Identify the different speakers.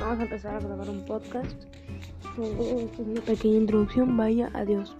Speaker 1: vamos a empezar a grabar un podcast. Una pequeña introducción. Vaya, adiós.